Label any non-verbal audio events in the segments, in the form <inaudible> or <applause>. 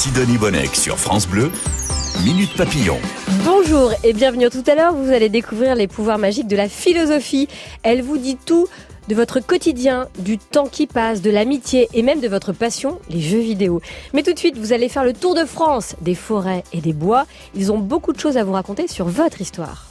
Sidonie Bonnec sur France Bleu, Minute Papillon. Bonjour et bienvenue tout à l'heure. Vous allez découvrir les pouvoirs magiques de la philosophie. Elle vous dit tout de votre quotidien, du temps qui passe, de l'amitié et même de votre passion, les jeux vidéo. Mais tout de suite, vous allez faire le tour de France, des forêts et des bois. Ils ont beaucoup de choses à vous raconter sur votre histoire.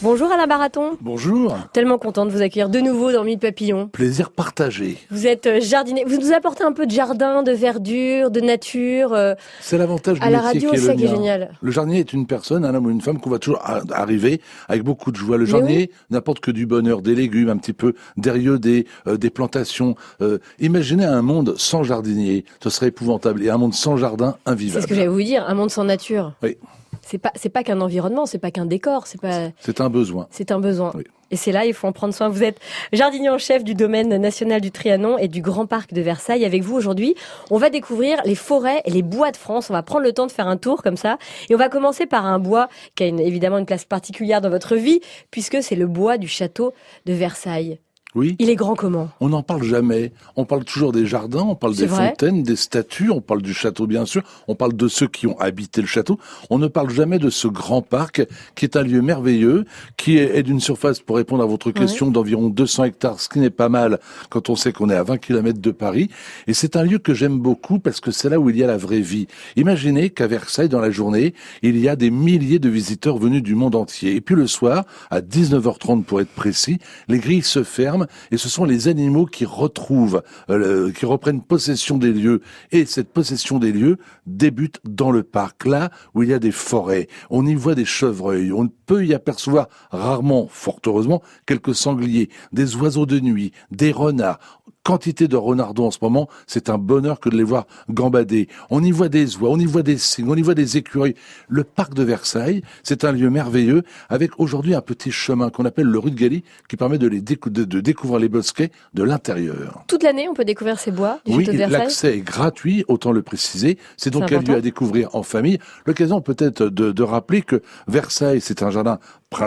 Bonjour Alain Baraton. Bonjour. Tellement content de vous accueillir de nouveau dans Mille Papillon. Plaisir partagé. Vous êtes euh, jardinier. Vous nous apportez un peu de jardin, de verdure, de nature. euh, C'est l'avantage du À la radio, qui est c'est ça le qui est génial. Le jardinier est une personne, un homme ou une femme qu'on va toujours arriver avec beaucoup de joie. Le jardinier n'apporte que du bonheur, des légumes, un petit peu d'erieux, des, euh, des plantations. Euh, imaginez un monde sans jardinier, ce serait épouvantable. Et un monde sans jardin, c'est invivable. ce que j'allais vous dire, un monde sans nature. Oui. C'est pas, c'est pas qu'un environnement, c'est pas qu'un décor, c'est pas, C'est un besoin. c'est un besoin. Oui. Et c'est là, il faut en prendre soin. Vous êtes jardinier en chef du domaine national du Trianon et du Grand Parc de Versailles. Avec vous aujourd'hui, on va découvrir les forêts et les bois de France. On va prendre le temps de faire un tour comme ça. Et on va commencer par un bois qui a une- évidemment une place particulière dans votre vie, puisque c'est le bois du château de Versailles. Oui. Il est grand comment? On n'en parle jamais. On parle toujours des jardins, on parle des fontaines, des statues, on parle du château bien sûr, on parle de ceux qui ont habité le château. On ne parle jamais de ce grand parc qui est un lieu merveilleux, qui est, est d'une surface, pour répondre à votre question, d'environ 200 hectares, ce qui n'est pas mal quand on sait qu'on est à 20 km de Paris. Et c'est un lieu que j'aime beaucoup parce que c'est là où il y a la vraie vie. Imaginez qu'à Versailles, dans la journée, il y a des milliers de visiteurs venus du monde entier. Et puis le soir, à 19h30 pour être précis, les grilles se ferment et ce sont les animaux qui retrouvent, euh, qui reprennent possession des lieux. Et cette possession des lieux débute dans le parc, là où il y a des forêts. On y voit des chevreuils. On peut y apercevoir rarement, fort heureusement, quelques sangliers, des oiseaux de nuit, des renards. Quantité de renardons en ce moment, c'est un bonheur que de les voir gambader. On y voit des oies, on y voit des cygnes, on y voit des écureuils. Le parc de Versailles, c'est un lieu merveilleux avec aujourd'hui un petit chemin qu'on appelle le rue de Galie qui permet de, les décou- de, de découvrir les bosquets de l'intérieur. Toute l'année, on peut découvrir ces bois du Oui, château de Versailles. l'accès est gratuit, autant le préciser. C'est donc un lieu à découvrir en famille. L'occasion peut-être de, de rappeler que Versailles, c'est un jardin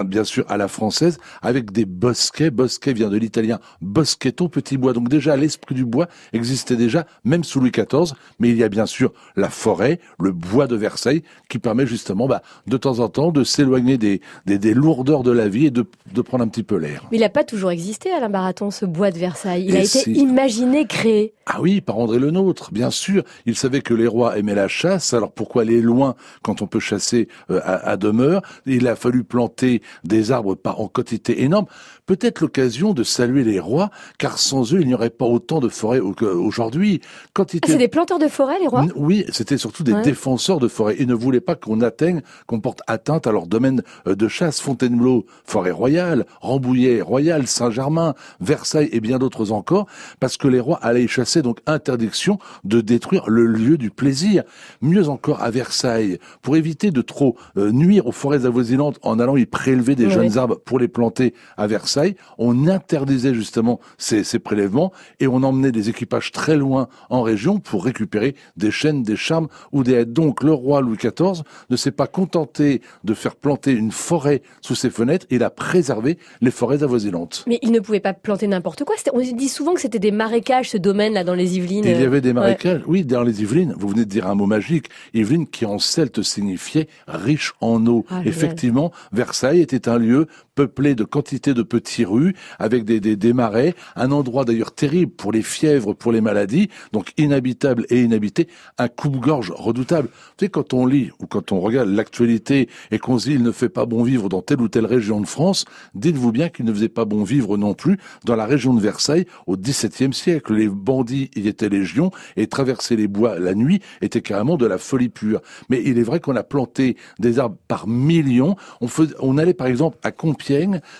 bien sûr à la française, avec des bosquets. Bosquet vient de l'italien boschetto, petit bois. Donc déjà, l'esprit du bois existait déjà, même sous Louis XIV. Mais il y a bien sûr la forêt, le bois de Versailles, qui permet justement, bah, de temps en temps, de s'éloigner des, des, des lourdeurs de la vie et de, de prendre un petit peu l'air. Mais il n'a pas toujours existé, Alain Baraton, ce bois de Versailles. Il Et a été imaginé, créé. Ah oui, par André le Nôtre, bien sûr. Il savait que les rois aimaient la chasse, alors pourquoi aller loin quand on peut chasser euh, à, à demeure? Il a fallu planter des arbres par en quantité énorme. Peut-être l'occasion de saluer les rois, car sans eux, il n'y aurait pas autant de forêts au- qu'aujourd'hui. Ah, c'est des planteurs de forêt, les rois? Oui, c'était surtout des Ouais. défenseurs de forêt. Ils ne voulaient pas qu'on atteigne, qu'on porte atteinte à leur domaine euh, de chasse. Fontainebleau, forêt royale, Rambouillet, royale, Saint-Germain, Versailles et bien d'autres encore, parce que les rois allaient y chasser, donc interdiction de détruire le lieu du plaisir. Mieux encore, à Versailles, pour éviter de trop euh, nuire aux forêts avoisinantes en allant y prélever des Oui. jeunes arbres pour les planter à Versailles, on interdisait justement ces, ces prélèvements et on emmenait des équipages très loin en région pour récupérer des chênes, des charmes ou des haies. Donc le roi Louis XIV ne s'est pas contenté de faire planter une forêt sous ses fenêtres, il a préservé les forêts avoisinantes. Mais il ne pouvait pas planter n'importe quoi. On dit souvent que c'était des marécages, ce domaine-là, dans les Yvelines. Il y avait des Ouais. marécages, oui, dans les Yvelines. Vous venez de dire un mot magique. Yvelines qui en celte signifiait riche en eau. Ah. Effectivement, Versailles était un lieu peuplé de quantité de petits rues avec des, des, marais, un endroit d'ailleurs terrible pour les fièvres, pour les maladies, donc inhabitable et inhabité, un coupe-gorge redoutable. Vous savez, quand on lit ou quand on regarde l'actualité et qu'on se dit il ne fait pas bon vivre dans telle ou telle région de France, dites-vous bien qu'il ne faisait pas bon vivre non plus dans la région de Versailles au XVIIe siècle. Les bandits y étaient légion et traverser les bois la nuit était carrément de la folie pure. Mais il est vrai qu'on a planté des arbres par millions. On, fais- on allait par exemple à Compiègne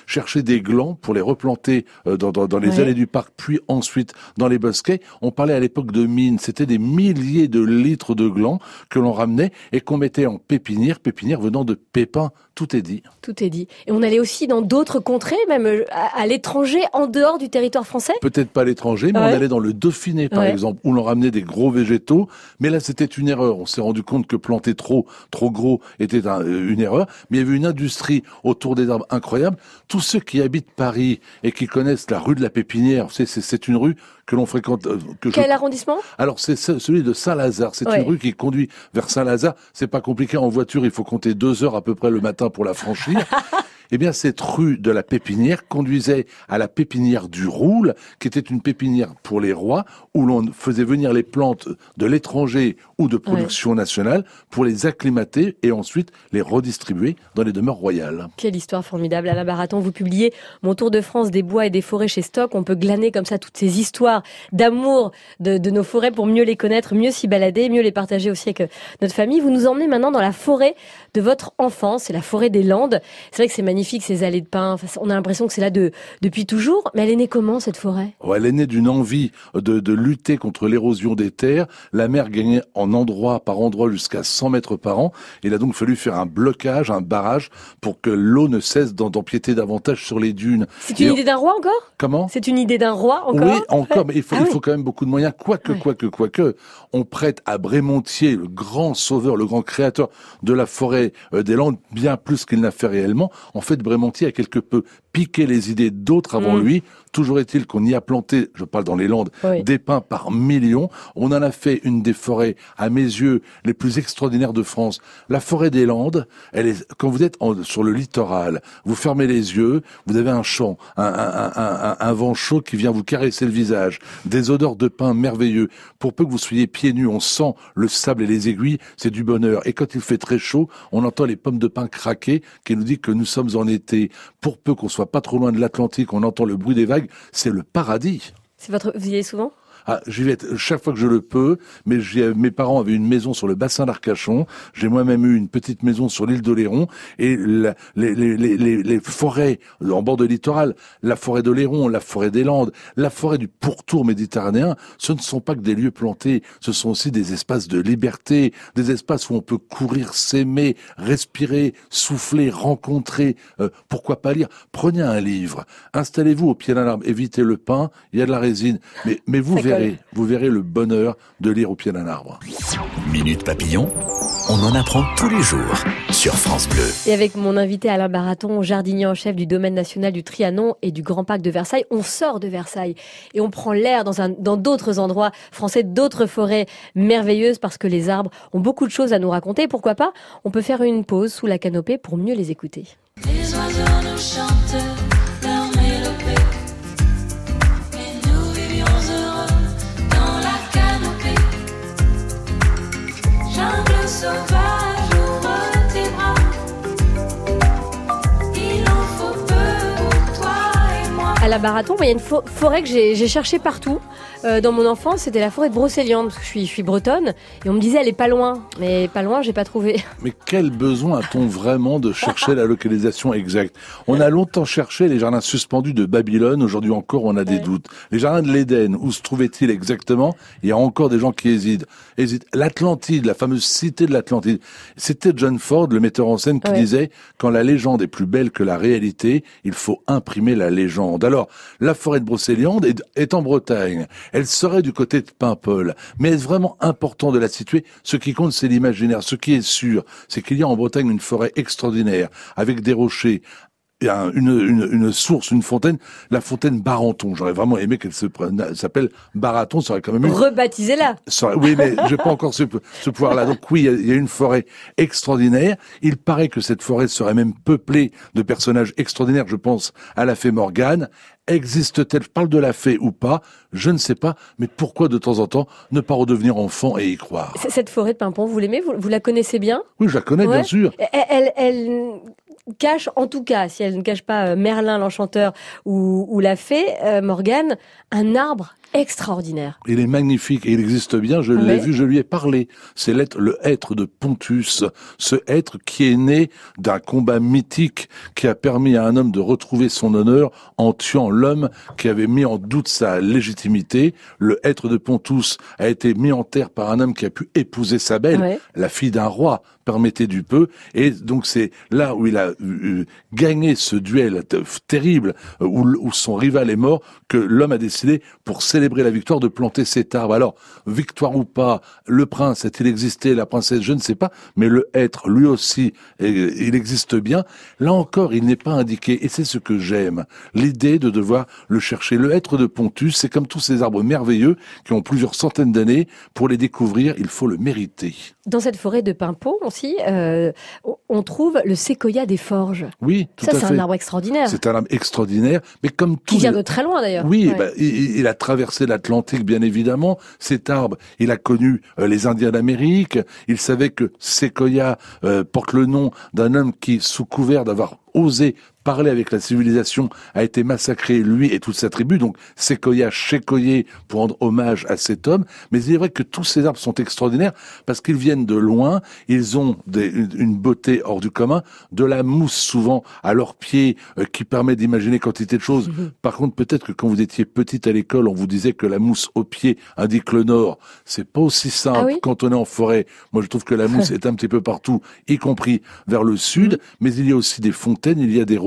chercher des glands pour les replanter euh, dans, dans- dans les Ouais. allées du parc, puis ensuite dans les bosquets. On parlait à l'époque de mines. C'était des milliers de litres de glands que l'on ramenait et qu'on mettait en pépinière, pépinière venant de pépins. Tout est dit. Tout est dit. Et on allait aussi dans d'autres contrées, même euh, à, à l'étranger, en dehors du territoire français? Peut-être pas à l'étranger, mais Ouais. on allait dans le Dauphiné, par Ouais. exemple, où l'on ramenait des gros végétaux. Mais là, c'était une erreur. On s'est rendu compte que planter trop, trop gros était un- euh, une erreur. Mais il y avait une industrie autour des arbres incroyable incroyable. Tous ceux qui habitent Paris et qui connaissent la rue de la Pépinière, c'est une rue que l'on fréquente. Euh, que Quel arrondissement? Alors c'est celui de Saint-Lazare. C'est une rue qui conduit vers Saint-Lazare. C'est pas compliqué en voiture. Il faut compter deux heures à peu près le matin pour la franchir. <laughs> Eh bien, cette rue de la Pépinière conduisait à la pépinière du Roule, qui était une pépinière pour les rois, où l'on faisait venir les plantes de l'étranger ou de production nationale pour les acclimater et ensuite les redistribuer dans les demeures royales. Quelle histoire formidable. Alain Baraton, vous publiez Mon tour de France des bois et des forêts chez Stock. On peut glaner comme ça toutes ces histoires d'amour de, de nos forêts pour mieux les connaître, mieux s'y balader, mieux les partager aussi avec notre famille. Vous nous emmenez maintenant dans la forêt de votre enfance, c'est la forêt des Landes. C'est vrai que c'est magnifique magnifique ces allées de pins. on a l'impression que c'est là de, depuis toujours. Mais elle est née comment cette forêt? Elle est née d'une envie de, de lutter contre l'érosion des terres. La mer gagnait en endroit par endroit jusqu'à 100 mètres par an. Il a donc fallu faire un blocage, un barrage pour que l'eau ne cesse d'empiéter davantage sur les dunes. C'est une idée d'un roi encore? Comment? C'est une idée d'un roi encore? Oui, encore, mais il faut, ah il faut quand même beaucoup de moyens. Quoique, quoique, quoique, on prête à Brémontier, le grand sauveur, le grand créateur de la forêt euh, des Landes, bien plus qu'il n'a fait réellement. En fait, fait, Brémontier a quelque peu piqué les idées d'autres avant mm. lui. Toujours est-il qu'on y a planté, je parle dans les Landes, des pins par millions. On en a fait une des forêts, à mes yeux, les plus extraordinaires de France. La forêt des Landes, elle est, quand vous êtes sur le littoral, vous fermez les yeux, vous avez un champ, un, vent chaud qui vient vous caresser le visage, des odeurs de pin merveilleux. Pour peu que vous soyez pieds nus, on sent le sable et les aiguilles, c'est du bonheur. Et quand il fait très chaud, on entend les pommes de pin craquer, qui nous dit que nous sommes en été. Pour peu qu'on soit pas trop loin de l'Atlantique, on entend le bruit des vagues c'est le paradis. C'est votre, vous y allez souvent? Ah, j'y vais chaque fois que je le peux, mais mes parents avaient une maison sur le bassin d'Arcachon. J'ai moi-même eu une petite maison sur l'île d'Oléron. Et les, les, les, les, forêts en bord de littoral, la forêt d'Oléron, la forêt des Landes, la forêt du pourtour méditerranéen, ce ne sont pas que des lieux plantés, ce sont aussi des espaces de liberté, des espaces où on peut courir, s'aimer, respirer, souffler, rencontrer, euh, pourquoi pas lire. Prenez un livre, installez-vous au pied d'un arbre, évitez le pain, il y a de la résine, mais, mais vous vous verrez le bonheur de lire au pied d'un arbre. Minute Papillon, on en apprend tous les jours sur France Bleu. Et avec mon invité Alain Baraton, jardinier en chef du domaine national du Trianon et du Grand Parc de Versailles, on sort de Versailles et on prend l'air dans, dans d'autres endroits français, d'autres forêts merveilleuses parce que les arbres ont beaucoup de choses à nous raconter. Pourquoi pas? On peut faire une pause sous la canopée pour mieux les écouter. Les oiseaux nous chantent la Baraton, il y a une forêt que j'ai cherché partout. Euh, dans mon enfance, c'était la forêt de Brocéliande, parce que je suis, je suis bretonne, et on me disait elle est pas loin, mais pas loin, j'ai pas trouvé. <laughs> Mais quel besoin a-t-on vraiment de chercher la localisation exacte? On a longtemps cherché les jardins suspendus de Babylone, aujourd'hui encore on a des doutes. Les jardins de l'Éden, où se trouvait-il exactement? Il y a encore des gens qui hésitent. hésitent. L'Atlantide, la fameuse cité de l'Atlantide, c'était John Ford, le metteur en scène, qui disait quand la légende est plus belle que la réalité, il faut imprimer la légende. Alors, la forêt de Brocéliande est en Bretagne. Elle serait du côté de Paimpol. Mais est-ce vraiment important de la situer? Ce qui compte, c'est l'imaginaire. Ce qui est sûr, c'est qu'il y a en Bretagne une forêt extraordinaire, avec des rochers, une, une, une, source, une fontaine, la fontaine Barenton. J'aurais vraiment aimé qu'elle se s'appelle Baraton, ça aurait quand même eu... Rebaptisez-la Oui, mais j'ai pas encore ce, ce pouvoir-là. Donc oui, il y, a une forêt extraordinaire. Il paraît que cette forêt serait même peuplée de personnages extraordinaires, je pense à la fée Morgane. Existe-t-elle, je parle de la fée ou pas, je ne sais pas, mais pourquoi de temps en temps ne pas redevenir enfant et y croire? Cette forêt de Pimpon, vous l'aimez? Vous, la connaissez bien? Oui, je la connais, bien sûr. Elle, elle, cache, en tout cas, si elle ne cache pas euh, Merlin l'enchanteur ou, la fée, euh, Morgane, un arbre extraordinaire. Il est magnifique et il existe bien, je l'ai vu, je lui ai parlé. C'est le être de Pontus, ce être qui est né d'un combat mythique qui a permis à un homme de retrouver son honneur en tuant l'homme qui avait mis en doute sa légitimité. Le être de Pontus a été mis en terre par un homme qui a pu épouser sa belle, la fille d'un roi, permettait du peu. Et donc c'est là où il a euh, gagné ce duel terrible, euh, où, où son rival est mort, que l'homme a décidé, pour célébrer célébrer la victoire de planter cet arbre. Alors, victoire ou pas, le prince a-t-il existé, la princesse, je ne sais pas, mais le être, lui aussi, il existe bien. Là encore, il n'est pas indiqué, et c'est ce que j'aime. L'idée de devoir le chercher. Le être de Pontus, c'est comme tous ces arbres merveilleux qui ont plusieurs centaines d'années. Pour les découvrir, il faut le mériter. Dans cette forêt de Pimpon aussi, euh, on trouve le séquoia des forges. Oui, tout Ça, c'est un arbre extraordinaire. C'est un arbre extraordinaire, mais comme tout. Qui vient de très loin d'ailleurs. Oui, bah, il, a traversé l'Atlantique, bien évidemment. Cet arbre, il a connu euh, les Indiens d'Amérique. Il savait que séquoia euh, porte le nom d'un homme qui, sous couvert d'avoir osé parler avec la civilisation, a été massacré, lui et toute sa tribu. Donc, Sequoia, Chekoye, pour rendre hommage à cet homme. Mais il est vrai que tous ces arbres sont extraordinaires parce qu'ils viennent de loin. Ils ont une, beauté hors du commun, de la mousse souvent à leurs pieds euh, qui permet d'imaginer quantité de choses. Mhm. Par contre, peut-être que quand vous étiez petite à l'école, on vous disait que la mousse au pied indique le nord. C'est pas aussi simple ah quand on est en forêt. Moi, je trouve que la mousse <laughs> est un petit peu partout, y compris vers le sud. Mhm. Mais il y a aussi des fontaines, il y a des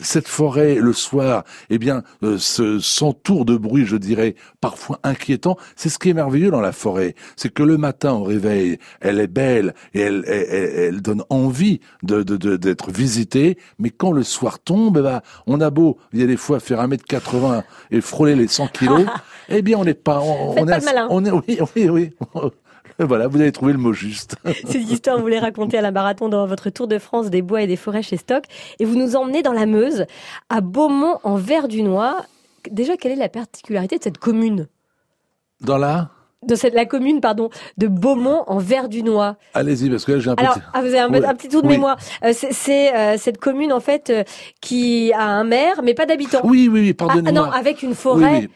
cette forêt, le soir, eh bien, euh, s'entoure de bruit, je dirais, parfois inquiétant. C'est ce qui est merveilleux dans la forêt. C'est que le matin, au réveil, elle est belle et elle, elle, donne envie de, d'être visitée. Mais quand le soir tombe, eh ben, on a beau, il y a des fois, faire un mètre 80 et frôler les 100 kilos. <laughs> eh bien, on n'est pas, on, on est, on est, oui, oui, oui. Voilà, vous avez trouvé le mot juste. <laughs> Cette histoire, vous les racontez à la marathon dans votre tour de France des bois et des forêts chez Stock. Et vous nous emmenez dans la Meuse, à Beaumont en Verdunois. Déjà, quelle est la particularité de cette commune? Dans la de cette, la commune pardon de Beaumont en Verdunois. Allez-y parce que là j'ai un Alors, ah, vous avez un, petit tour de mémoire. Euh, c'est euh, cette commune en fait euh, qui a un maire mais pas d'habitants. Oui oui oui pardonnez-moi. Ah, non avec une forêt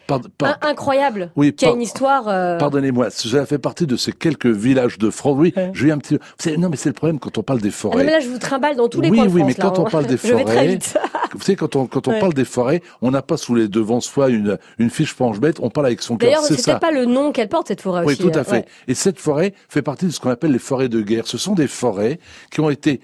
incroyable. Oui, qui a une histoire. Pardonnez-moi, ça fait partie de ces quelques villages de France. Oui, je vais un petit. Non mais c'est le problème quand on parle des forêts. Ah, mais là je vous trimballe dans tous les oui, coins de Oui oui mais quand on parle des forêts. <laughs> je vais très vite. <laughs> vous savez quand on quand on parle des forêts, on n'a pas sous les devants soi une une fiche planche bête, on parle avec son cœur. D'ailleurs c'est pas le nom qu'elle porte cette forêt aussi. Oui tout à fait. Et cette forêt fait partie de ce qu'on appelle les forêts de guerre. Ce sont des forêts qui ont été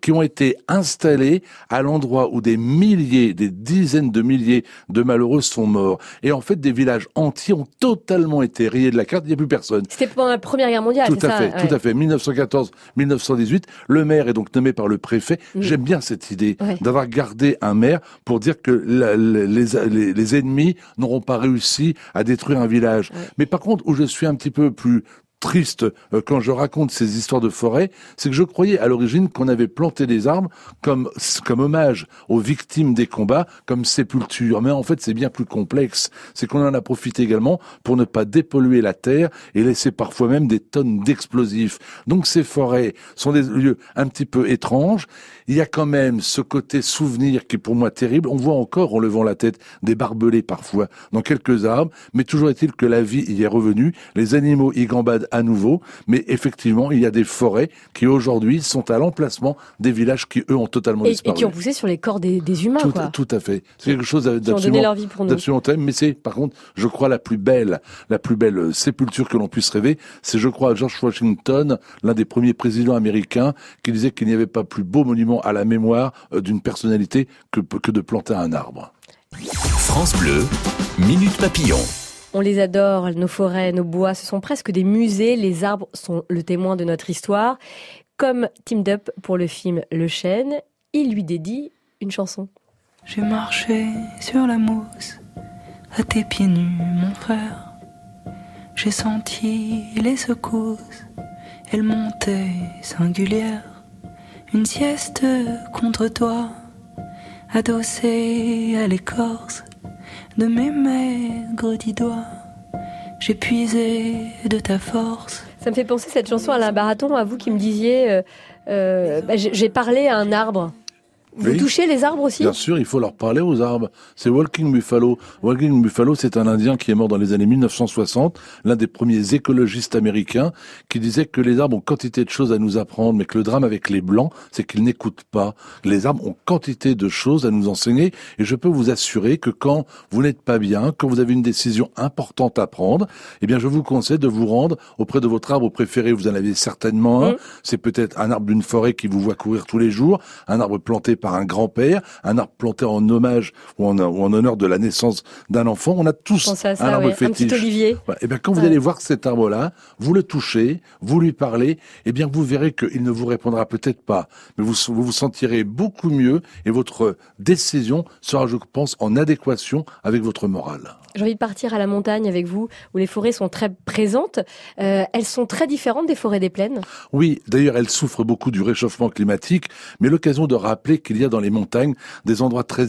qui ont été installées à l'endroit où des milliers, des dizaines de milliers de malheureux sont morts. Et en fait, des villages entiers ont totalement été rayés de la carte. Il n'y a plus personne. C'était pendant la Première Guerre mondiale. Tout à fait, tout à fait. 1914-1918. Le maire est donc nommé par le préfet. J'aime bien cette idée d'avoir gardé un maire pour dire que les, les, ennemis n'auront pas réussi à détruire un village. Mais par contre, où je suis un petit peu plus triste euh, quand je raconte ces histoires de forêt, c'est que je croyais à l'origine qu'on avait planté des arbres comme comme hommage aux victimes des combats, comme sépulture. Mais en fait, c'est bien plus complexe. C'est qu'on en a profité également pour ne pas dépolluer la terre et laisser parfois même des tonnes d'explosifs. Donc ces forêts sont des lieux un petit peu étranges. Il y a quand même ce côté souvenir qui est pour moi terrible. On voit encore en levant la tête des barbelés parfois dans quelques arbres, mais toujours est-il que la vie y est revenue. Les animaux y gambadent à nouveau, mais effectivement, il y a des forêts qui aujourd'hui sont à l'emplacement des villages qui, eux, ont totalement disparu. Et qui ont poussé sur les corps des, humains, tout, Tout à fait. C'est quelque chose d'absolument terrible, mais c'est, par contre, je crois, la plus belle, la plus belle sépulture que l'on puisse rêver. C'est, je crois, George Washington, l'un des premiers présidents américains, qui disait qu'il n'y avait pas plus beau monument à la mémoire euh, d'une personnalité que, que de planter un arbre. France Bleu, Minute Papillon. On les adore, nos forêts, nos bois, ce sont presque des musées, les arbres sont le témoin de notre histoire. Comme Team Up pour le film Le Chêne, il lui dédie une chanson. J'ai marché sur la mousse, à tes pieds nus, mon frère. J'ai senti les secousses, elles montaient singulières. Une sieste contre toi, adossée à l'écorce de mes maigres dix doigts. J'ai puisé de ta force. Ça me fait penser cette chanson à la Baraton, à vous qui me disiez, euh, euh, bah, j'ai parlé à un arbre. Vous touchez les arbres aussi Bien sûr, il faut leur parler aux arbres. C'est Walking Buffalo. Walking Buffalo, c'est un Indien qui est mort dans les années 1960, l'un des premiers écologistes américains, qui disait que les arbres ont quantité de choses à nous apprendre, mais que le drame avec les blancs, c'est qu'ils n'écoutent pas. Les arbres ont quantité de choses à nous enseigner, et je peux vous assurer que quand vous n'êtes pas bien, quand vous avez une décision importante à prendre, eh bien, je vous conseille de vous rendre auprès de votre arbre préféré. Vous en avez certainement un. Mmh. C'est peut-être un arbre d'une forêt qui vous voit courir tous les jours, un arbre planté par par un grand-père, un arbre planté en hommage ou en, honneur de la naissance d'un enfant. On a tous un arbre fétiche. Un petit olivier. et eh bien quand vous allez voir cet arbre-là, vous le touchez, vous lui parlez, et eh bien vous verrez qu'il ne vous répondra peut-être pas, mais vous, vous vous sentirez beaucoup mieux et votre décision sera, je pense, en adéquation avec votre morale. J'ai envie de partir à la montagne avec vous, où les forêts sont très présentes. Euh, elles sont très différentes des forêts des plaines? Oui, d'ailleurs, elles souffrent beaucoup du réchauffement climatique, mais l'occasion de rappeler qu'il y a dans les montagnes des endroits très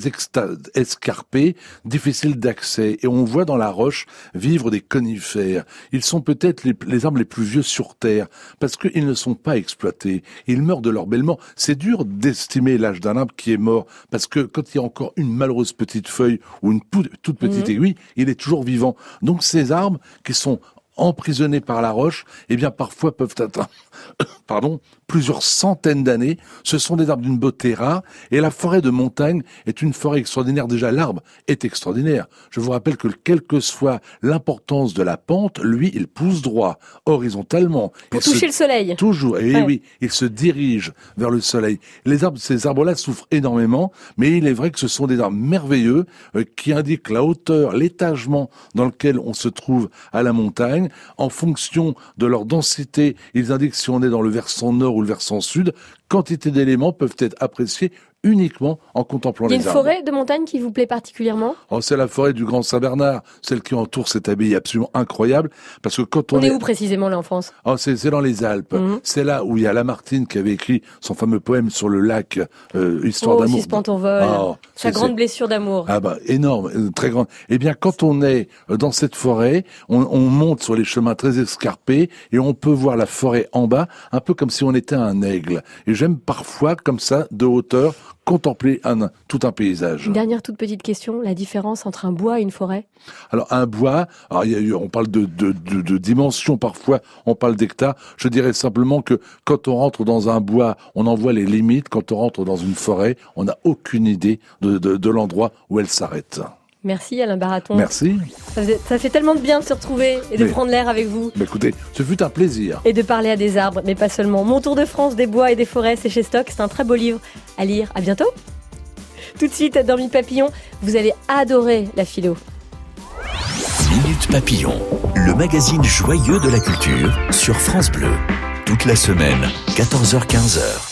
escarpés, difficiles d'accès, et on voit dans la roche vivre des conifères. Ils sont peut-être les, les, arbres les plus vieux sur Terre, parce qu'ils ne sont pas exploités. Ils meurent de leur bêlement. C'est dur d'estimer l'âge d'un arbre qui est mort, parce que quand il y a encore une malheureuse petite feuille ou une toute petite mmh. aiguille, il est toujours vivant. Donc ces arbres qui sont emprisonnés par la roche, eh bien parfois peuvent atteindre, <coughs> pardon, plusieurs centaines d'années. Ce sont des arbres d'une beauté rare et la forêt de montagne est une forêt extraordinaire. Déjà, l'arbre est extraordinaire. Je vous rappelle que quelle que soit l'importance de la pente, lui, il pousse droit, horizontalement. Pour toucher le soleil. Toujours. Et oui, il se dirige vers le soleil. Les arbres, ces arbres-là souffrent énormément, mais il est vrai que ce sont des arbres merveilleux euh, qui indiquent la hauteur, l'étagement dans lequel on se trouve à la montagne. En fonction de leur densité, ils indiquent si on est dans le versant nord ou le versant sud, quantité d'éléments peuvent être appréciés uniquement en contemplant les arbres. Il y a une forêt de montagne qui vous plaît particulièrement? Oh, C'est la forêt du Grand Saint-Bernard, celle qui entoure cette abbaye absolument incroyable. Parce que quand on, on est, où précisément là en France? Oh, C'est dans les Alpes. Mhm. C'est là où il y a Lamartine qui avait écrit son fameux poème sur le lac, euh, Histoire oh, d'amour. ton vol. Oh, Sa grande blessure d'amour. Ah bah énorme, euh, très grande. Eh bien quand on est euh, dans cette forêt, on, on monte sur les chemins très escarpés et on peut voir la forêt en bas, un peu comme si on était un aigle. Et j'aime parfois comme ça, de hauteur, contempler un, tout un paysage. Une dernière toute petite question, la différence entre un bois et une forêt? Alors un bois, alors il y a, on parle de, de, de, de dimension parfois, on parle d'hectares. Je dirais simplement que quand on rentre dans un bois, on en voit les limites. Quand on rentre dans une forêt, on n'a aucune idée de, de l'endroit où elle s'arrête. Merci Alain Baraton. Merci. Ça, fait tellement de bien de se retrouver et de prendre l'air avec vous. Bah écoutez, ce fut un plaisir. Et de parler à des arbres, mais pas seulement. Mon tour de France des bois et des forêts, c'est chez Stock. C'est un très beau livre à lire. À bientôt. Tout de suite, dans Minute Papillon, vous allez adorer la philo. Minute Papillon, le magazine joyeux de la culture sur France Bleu. Toute la semaine, 14h-15h.